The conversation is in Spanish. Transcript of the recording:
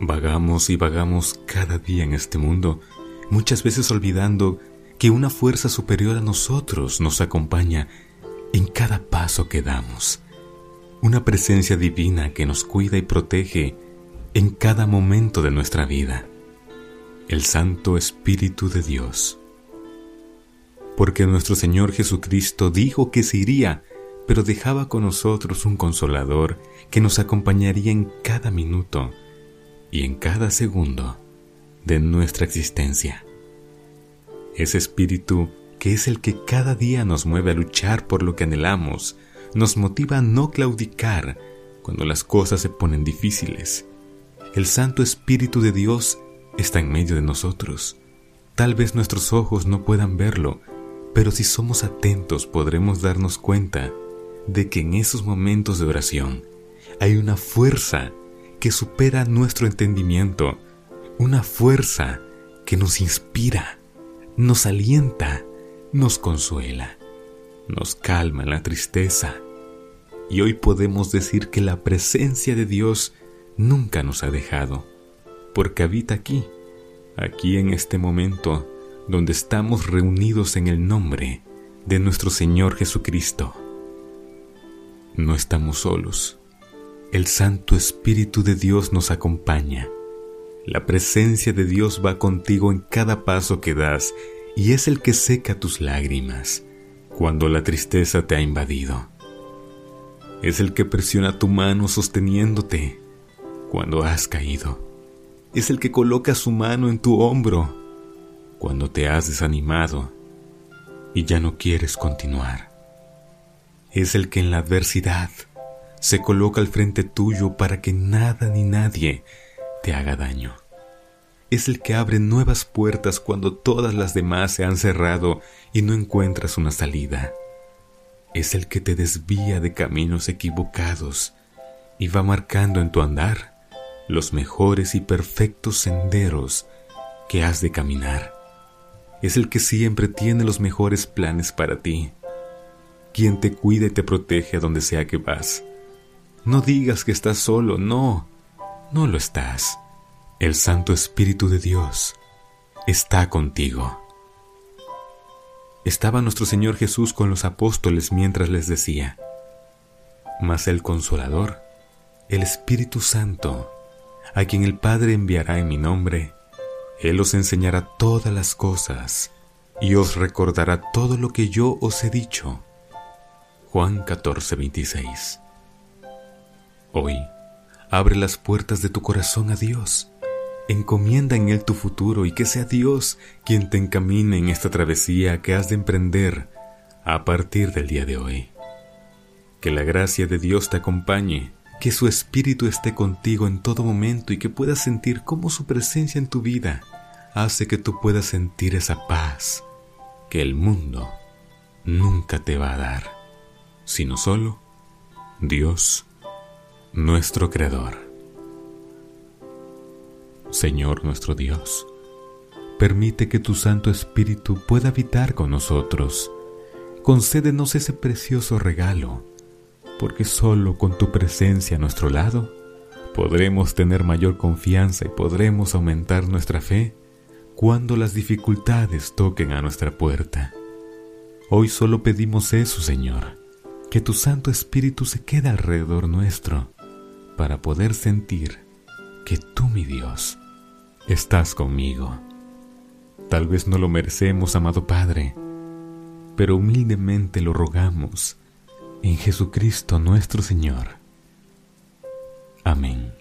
Vagamos y vagamos cada día en este mundo, muchas veces olvidando que una fuerza superior a nosotros nos acompaña en cada paso que damos, una presencia divina que nos cuida y protege en cada momento de nuestra vida, el Santo Espíritu de Dios. Porque nuestro Señor Jesucristo dijo que se iría, pero dejaba con nosotros un consolador que nos acompañaría en cada minuto, y en cada segundo de nuestra existencia. Ese espíritu que es el que cada día nos mueve a luchar por lo que anhelamos, nos motiva a no claudicar cuando las cosas se ponen difíciles. El Santo Espíritu de Dios está en medio de nosotros. Tal vez nuestros ojos no puedan verlo, pero si somos atentos podremos darnos cuenta de que en esos momentos de oración hay una fuerza que supera nuestro entendimiento, una fuerza que nos inspira, nos alienta, nos consuela, nos calma la tristeza. Y hoy podemos decir que la presencia de Dios nunca nos ha dejado, porque habita aquí, aquí en este momento donde estamos reunidos en el nombre de nuestro Señor Jesucristo. No estamos solos el Santo Espíritu de Dios nos acompaña. La presencia de Dios va contigo en cada paso que das y es el que seca tus lágrimas cuando la tristeza te ha invadido. Es el que presiona tu mano sosteniéndote cuando has caído. Es el que coloca su mano en tu hombro cuando te has desanimado y ya no quieres continuar. Es el que en la adversidad se coloca al frente tuyo para que nada ni nadie te haga daño. Es el que abre nuevas puertas cuando todas las demás se han cerrado y no encuentras una salida. Es el que te desvía de caminos equivocados y va marcando en tu andar los mejores y perfectos senderos que has de caminar. Es el que siempre tiene los mejores planes para ti, quien te cuida y te protege a donde sea que vas no digas que estás solo, no, no lo estás. El Santo Espíritu de Dios está contigo. Estaba nuestro Señor Jesús con los apóstoles mientras les decía, Mas el Consolador, el Espíritu Santo, a quien el Padre enviará en mi nombre, Él os enseñará todas las cosas y os recordará todo lo que yo os he dicho. Juan 14, 26 Hoy, abre las puertas de tu corazón a Dios. Encomienda en Él tu futuro y que sea Dios quien te encamine en esta travesía que has de emprender a partir del día de hoy. Que la gracia de Dios te acompañe, que su Espíritu esté contigo en todo momento y que puedas sentir cómo su presencia en tu vida hace que tú puedas sentir esa paz que el mundo nunca te va a dar, sino solo Dios nuestro Creador. Señor nuestro Dios, permite que tu Santo Espíritu pueda habitar con nosotros. Concédenos ese precioso regalo, porque solo con tu presencia a nuestro lado podremos tener mayor confianza y podremos aumentar nuestra fe cuando las dificultades toquen a nuestra puerta. Hoy solo pedimos eso, Señor, que tu Santo Espíritu se quede alrededor nuestro para poder sentir que tú, mi Dios, estás conmigo. Tal vez no lo merecemos, amado Padre, pero humildemente lo rogamos en Jesucristo nuestro Señor. Amén.